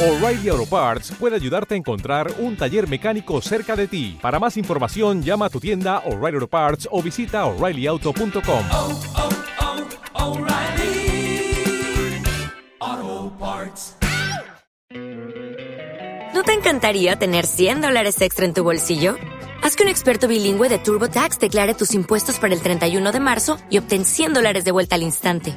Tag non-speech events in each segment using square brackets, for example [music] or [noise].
O'Reilly Auto Parts puede ayudarte a encontrar un taller mecánico cerca de ti. Para más información, llama a tu tienda O'Reilly Auto Parts o visita oreillyauto.com. oh, oh, O'Reilly Auto Parts. ¿No te encantaría tener 100 dólares extra en tu bolsillo? Haz que un experto bilingüe de TurboTax declare tus impuestos para el 31 de marzo y obtén 100 dólares de vuelta al instante.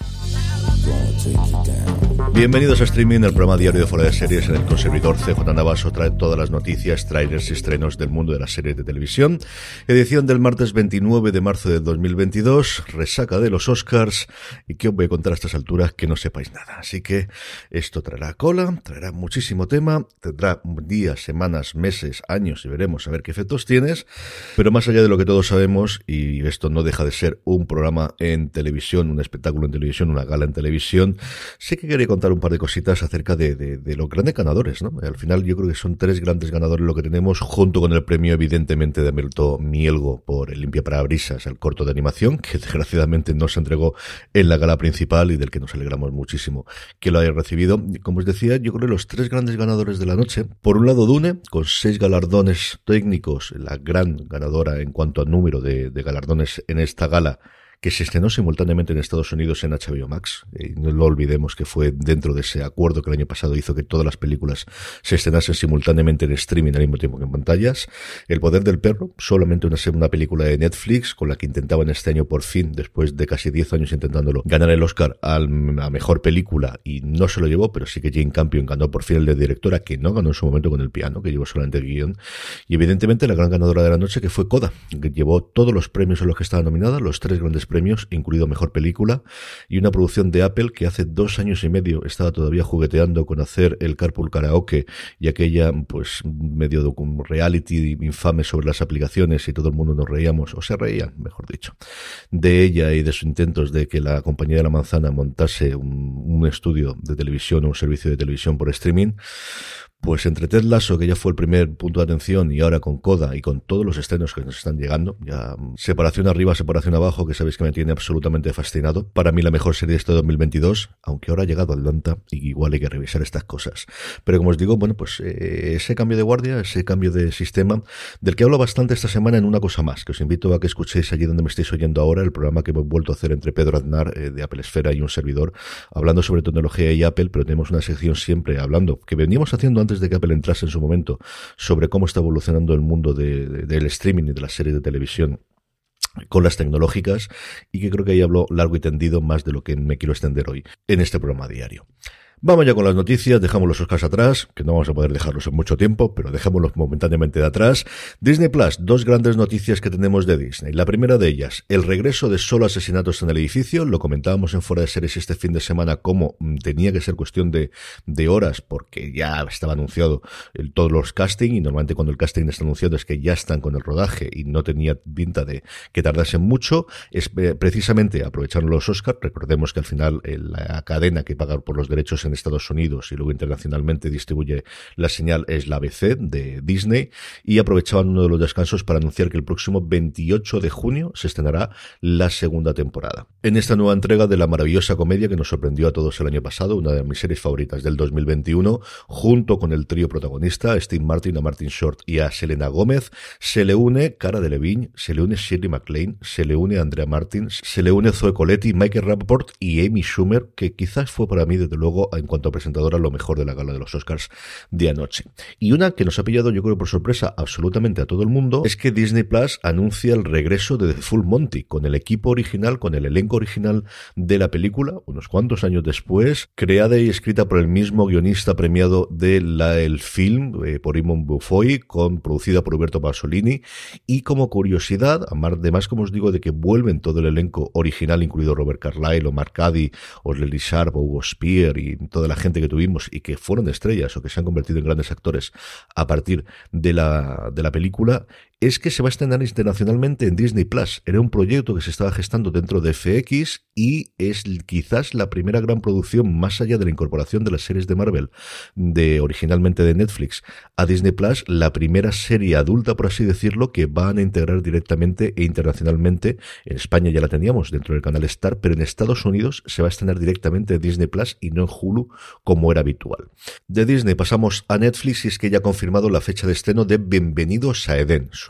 Bienvenidos a Streaming, el programa diario de Fuera de Series en el que servidor CJ Navaso trae todas las noticias, trailers y estrenos del mundo de las series de televisión. Edición del martes 29 de marzo de 2022, resaca de los Oscars y que os voy a contar a estas alturas que no sepáis nada. Así que esto traerá cola, traerá muchísimo tema, tendrá días, semanas, meses, años y veremos a ver qué efectos tienes. Pero más allá de lo que todos sabemos, y esto no deja de ser un programa en televisión, un espectáculo en televisión, una gala en televisión, sí que quería contar un par de cositas acerca de, los grandes ganadores, ¿no? Al final yo creo que son tres grandes ganadores lo que tenemos, junto con el premio evidentemente de Milton Mielgo por el Limpia Parabrisas, el corto de animación, que [laughs] desgraciadamente no se entregó en la gala principal y del que nos alegramos muchísimo que lo haya recibido. Como os decía, yo creo que los tres grandes ganadores de la noche, por un lado Dune, con seis galardones técnicos, la gran ganadora en cuanto a número de galardones en esta gala, que se estrenó simultáneamente en Estados Unidos en HBO Max. Y no lo olvidemos que fue dentro de ese acuerdo que el año pasado hizo que todas las películas se estrenasen simultáneamente en streaming al mismo tiempo que en pantallas. El poder del perro, solamente una segunda película de Netflix con la que intentaban este año por fin, después de casi 10 años intentándolo, ganar el Oscar a mejor película y no se lo llevó, pero sí que Jane Campion ganó por fin el de directora, que no ganó en su momento con el piano, que llevó solamente el guion. Y evidentemente la gran ganadora de la noche que fue Coda, que llevó todos los premios en los que estaba nominada, los tres grandes premios, incluido Mejor Película, y una producción de Apple que hace dos años y medio estaba todavía jugueteando con hacer el Carpool Karaoke y aquella, pues, medio reality infame sobre las aplicaciones y todo el mundo nos reíamos, o se reían, mejor dicho, de ella y de sus intentos de que la compañía de la manzana montase un, un estudio de televisión o un servicio de televisión por streaming. Pues entre Ted Lasso, que ya fue el primer punto de atención, y ahora con Coda y con todos los estrenos que nos están llegando, ya separación arriba, separación abajo, que sabéis que me tiene absolutamente fascinado. Para mí la mejor serie de este 2022, aunque ahora ha llegado Atlanta y igual hay que revisar estas cosas. Pero como os digo, bueno, pues eh, ese cambio de guardia, ese cambio de sistema, del que hablo bastante esta semana en una cosa más, que os invito a que escuchéis allí donde me estáis oyendo ahora, el programa que hemos vuelto a hacer entre Pedro Aznar eh, de Apple Esfera y un servidor, hablando sobre tecnología y Apple, pero tenemos una sección siempre hablando, que veníamos haciendo antes de que Apple entrase en su momento sobre cómo está evolucionando el mundo de, de, del streaming y de las series de televisión con las tecnológicas y que creo que ahí hablo largo y tendido más de lo que me quiero extender hoy en este programa diario. Vamos ya con las noticias, dejamos los Oscars atrás, que no vamos a poder dejarlos en mucho tiempo, pero dejémoslos momentáneamente de atrás. Disney Plus, dos grandes noticias que tenemos de Disney. La primera de ellas, el regreso de solo asesinatos en el edificio, lo comentábamos en Fuera de Series este fin de semana como tenía que ser cuestión de, horas, porque ya estaba anunciado todos los casting, y normalmente cuando el casting está anunciado es que ya están con el rodaje y no tenía pinta de que tardasen mucho. Es eh, precisamente aprovecharon los Oscars, recordemos que al final eh, la cadena que paga por los derechos en Estados Unidos y luego internacionalmente distribuye la señal es la ABC de Disney y aprovechaban uno de los descansos para anunciar que el próximo 28 de junio se estrenará la segunda temporada. En esta nueva entrega de la maravillosa comedia que nos sorprendió a todos el año pasado, una de mis series favoritas del 2021, junto con el trío protagonista, Steve Martin, a Martin Short y a Selena Gómez, se le une Cara de Levine, se le une Shirley MacLaine, se le une Andrea Martin, se le une Zoe Coletti, Michael Rappaport y Amy Schumer, que quizás fue para mí, desde luego, en cuanto a presentadora, lo mejor de la gala de los Oscars de anoche. Y una que nos ha pillado, yo creo, por sorpresa absolutamente a todo el mundo, es que Disney Plus anuncia el regreso de The Full Monty, con el equipo original, con el elenco original de la película, unos cuantos años después, creada y escrita por el mismo guionista premiado del film, eh, por Imon Bufoy, con, producida por Roberto Pasolini, y como curiosidad, además, como os digo, de que vuelven todo el elenco original, incluido Robert Carlyle o Mark Caddy, o Lily Sharp, Hugo Spear, y toda la gente que tuvimos, y que fueron estrellas, o que se han convertido en grandes actores a partir de la, de la película, es que se va a estrenar internacionalmente en Disney Plus. Era un proyecto que se estaba gestando dentro de FX y es quizás la primera gran producción más allá de la incorporación de las series de Marvel de originalmente de Netflix a Disney Plus, la primera serie adulta por así decirlo que van a integrar directamente e internacionalmente. En España ya la teníamos dentro del canal Star, pero en Estados Unidos se va a estrenar directamente en Disney Plus y no en Hulu como era habitual. De Disney pasamos a Netflix y es que ya ha confirmado la fecha de estreno de Bienvenidos a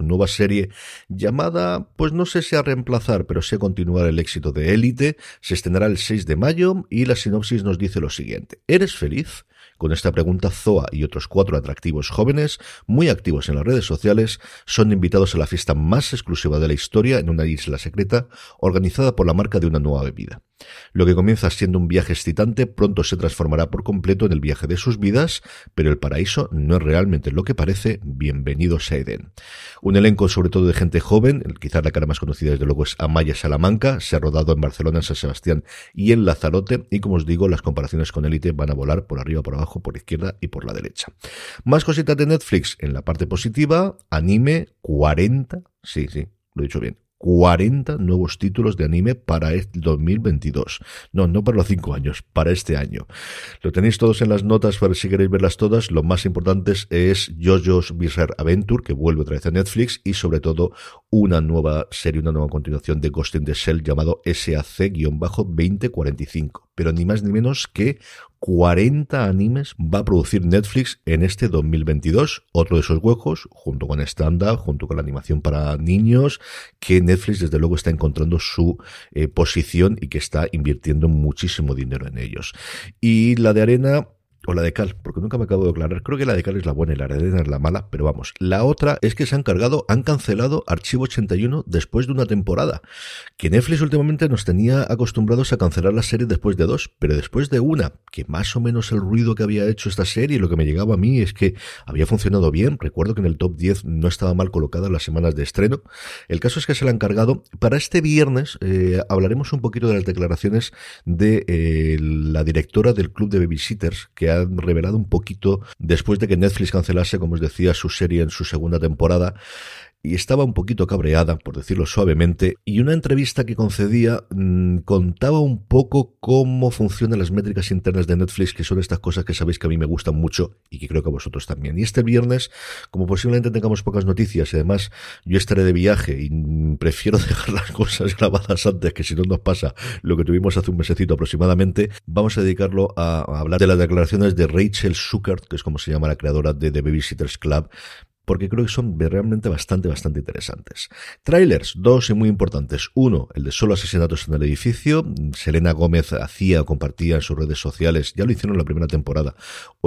Nueva serie llamada, pues no sé si a reemplazar, pero a continuar el éxito de Élite. Se estrenará el 6 de mayo y la sinopsis nos dice lo siguiente. ¿Eres feliz? Con esta pregunta, Zoa y otros cuatro atractivos jóvenes, muy activos en las redes sociales, son invitados a la fiesta más exclusiva de la historia en una isla secreta organizada por la marca de una nueva bebida. Lo que comienza siendo un viaje excitante pronto se transformará por completo en el viaje de sus vidas, pero el paraíso no es realmente lo que parece. Bienvenidos a Eden. Un elenco sobre todo de gente joven, quizás la cara más conocida desde luego es Amaya Salamanca, se ha rodado en Barcelona, en San Sebastián y en Lazarote, y como os digo, las comparaciones con Elite van a volar por arriba, por abajo, por izquierda y por la derecha. Más cositas de Netflix en la parte positiva, anime 40, sí, sí, lo he dicho bien, 40 nuevos títulos de anime para el 2022. No, no para los 5 años, para este año. Lo tenéis todos en las notas para si queréis verlas todas. Lo más importante es JoJo's Bizarre Adventure, que vuelve otra vez a Netflix, y sobre todo una nueva serie, una nueva continuación de Ghost in the Shell llamado SAC-2045. Pero ni más ni menos que 40 animes va a producir Netflix en este 2022. Otro de esos huecos, junto con stand junto con la animación para niños, que Netflix desde luego está encontrando su eh, posición y que está invirtiendo muchísimo dinero en ellos. Y la de arena, o la de cal, porque nunca me acabo de aclarar. Creo que la de cal es la buena y la de arena es la mala, pero vamos. La otra es que se han cargado, han cancelado Archivo 81 después de una temporada. Que Netflix últimamente nos tenía acostumbrados a cancelar la serie después de dos, pero después de una, que más o menos el ruido que había hecho esta serie, lo que me llegaba a mí es que había funcionado bien. Recuerdo que en el top 10 no estaba mal colocada las semanas de estreno. El caso es que se la han cargado. Para este viernes eh, hablaremos un poquito de las declaraciones de eh, la directora del club de babysitters que han revelado un poquito después de que Netflix cancelase, como os decía, su serie en su segunda temporada y estaba un poquito cabreada, por decirlo suavemente, y una entrevista que concedía mm, contaba un poco cómo funcionan las métricas internas de Netflix, que son estas cosas que sabéis que a mí me gustan mucho y que creo que a vosotros también. Y este viernes, como posiblemente tengamos pocas noticias y además yo estaré de viaje y prefiero [laughs] dejar las cosas grabadas antes, que si no nos pasa lo que tuvimos hace un mesecito aproximadamente, vamos a dedicarlo a, hablar de las declaraciones de Rachel Zuckert, que es como se llama la creadora de The Babysitters Club, porque creo que son realmente bastante, bastante interesantes. Trailers, dos y muy importantes. Uno, el de solo asesinatos en el edificio. Selena Gómez hacía o compartía en sus redes sociales, ya lo hicieron en la primera temporada,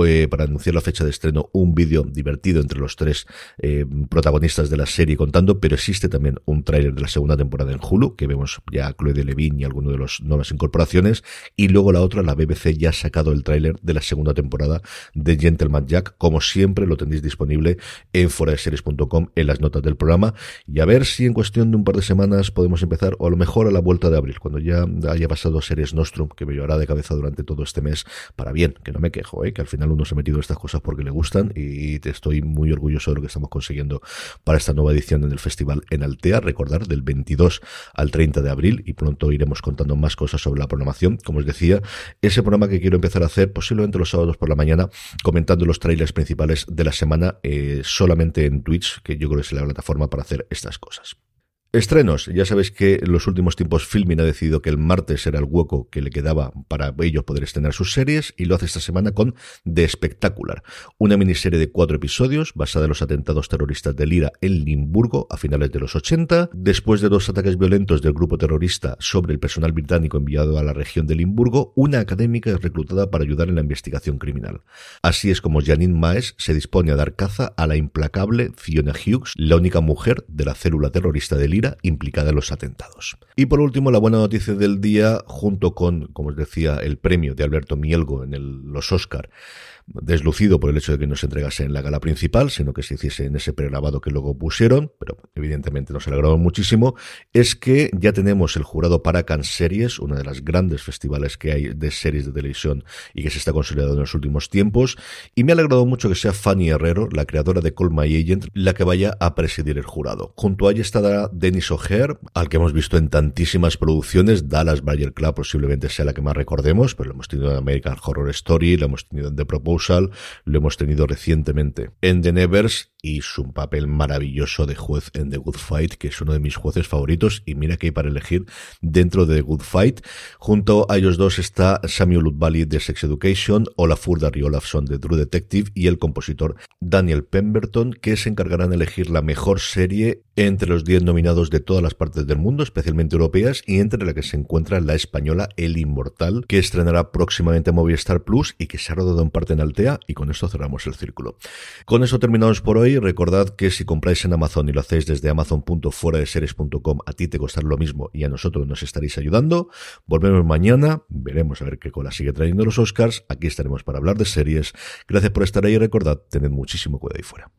eh, para anunciar la fecha de estreno, un vídeo divertido entre los tres eh, protagonistas de la serie contando, pero existe también un tráiler de la segunda temporada en Hulu, que vemos ya a Chloe de Levine y alguno de las nuevas incorporaciones, y luego la otra, la BBC ya ha sacado el tráiler de la segunda temporada de Gentleman Jack, como siempre lo tenéis disponible en series.com en las notas del programa y a ver si en cuestión de un par de semanas podemos empezar o a lo mejor a la vuelta de abril, cuando ya haya pasado Series Nostrum, que me llevará de cabeza durante todo este mes para bien, que no me quejo, ¿eh? que al final uno se ha metido en estas cosas porque le gustan y te estoy muy orgulloso de lo que estamos consiguiendo para esta nueva edición en el festival en Altea, recordar del 22 al 30 de abril y pronto iremos contando más cosas sobre la programación, como os decía, ese programa que quiero empezar a hacer posiblemente los sábados por la mañana comentando los trailers principales de la semana eh, solamente en Twitch, que yo creo que es la plataforma para hacer estas cosas. Estrenos. Ya sabéis que en los últimos tiempos Filmin ha decidido que el martes era el hueco que le quedaba para ellos poder estrenar sus series y lo hace esta semana con The Spectacular, una miniserie de cuatro episodios basada en los atentados terroristas de Lira en Limburgo a finales de los 80. Después de dos ataques violentos del grupo terrorista sobre el personal británico enviado a la región de Limburgo, una académica es reclutada para ayudar en la investigación criminal. Así es como Janine Maes se dispone a dar caza a la implacable Fiona Hughes, la única mujer de la célula terrorista de Lira Implicada en los atentados. Y por último, la buena noticia del día, junto con, como os decía, el premio de Alberto Mielgo en los Oscar deslucido por el hecho de que no se entregase en la gala principal, sino que se hiciese en ese pregrabado que luego pusieron, pero evidentemente nos alegramos muchísimo, es que ya tenemos el jurado para Cannes Series, una de las grandes festivales que hay de series de televisión y que se está consolidando en los últimos tiempos, y me ha alegrado mucho que sea Fanny Herrero, la creadora de Call My Agent, la que vaya a presidir el jurado. Junto a ella estará Denis O'Hare, al que hemos visto en tantísimas producciones, Dallas Bayer Club posiblemente sea la que más recordemos, pero lo hemos tenido en American Horror Story, lo hemos tenido en The Proposal, lo hemos tenido recientemente. En The Nevers y su papel maravilloso de juez en The Good Fight, que es uno de mis jueces favoritos, y mira que hay para elegir dentro de The Good Fight. Junto a ellos dos está Samuel Ludbali de Sex Education, Olafur Darry Olafson de True Detective y el compositor Daniel Pemberton, que se encargarán de elegir la mejor serie entre los 10 nominados de todas las partes del mundo, especialmente europeas, y entre la que se encuentra la española El Inmortal, que estrenará próximamente Movistar Plus y que se ha rodado en parte en Altea, y con esto cerramos el círculo. Con eso terminamos por hoy recordad que si compráis en Amazon y lo hacéis desde amazon.fueradeseries.com a ti te costará lo mismo y a nosotros nos estaréis ayudando. Volvemos mañana, veremos a ver qué cola sigue trayendo los Oscars. Aquí estaremos para hablar de series. Gracias por estar ahí y recordad, tened muchísimo cuidado ahí fuera.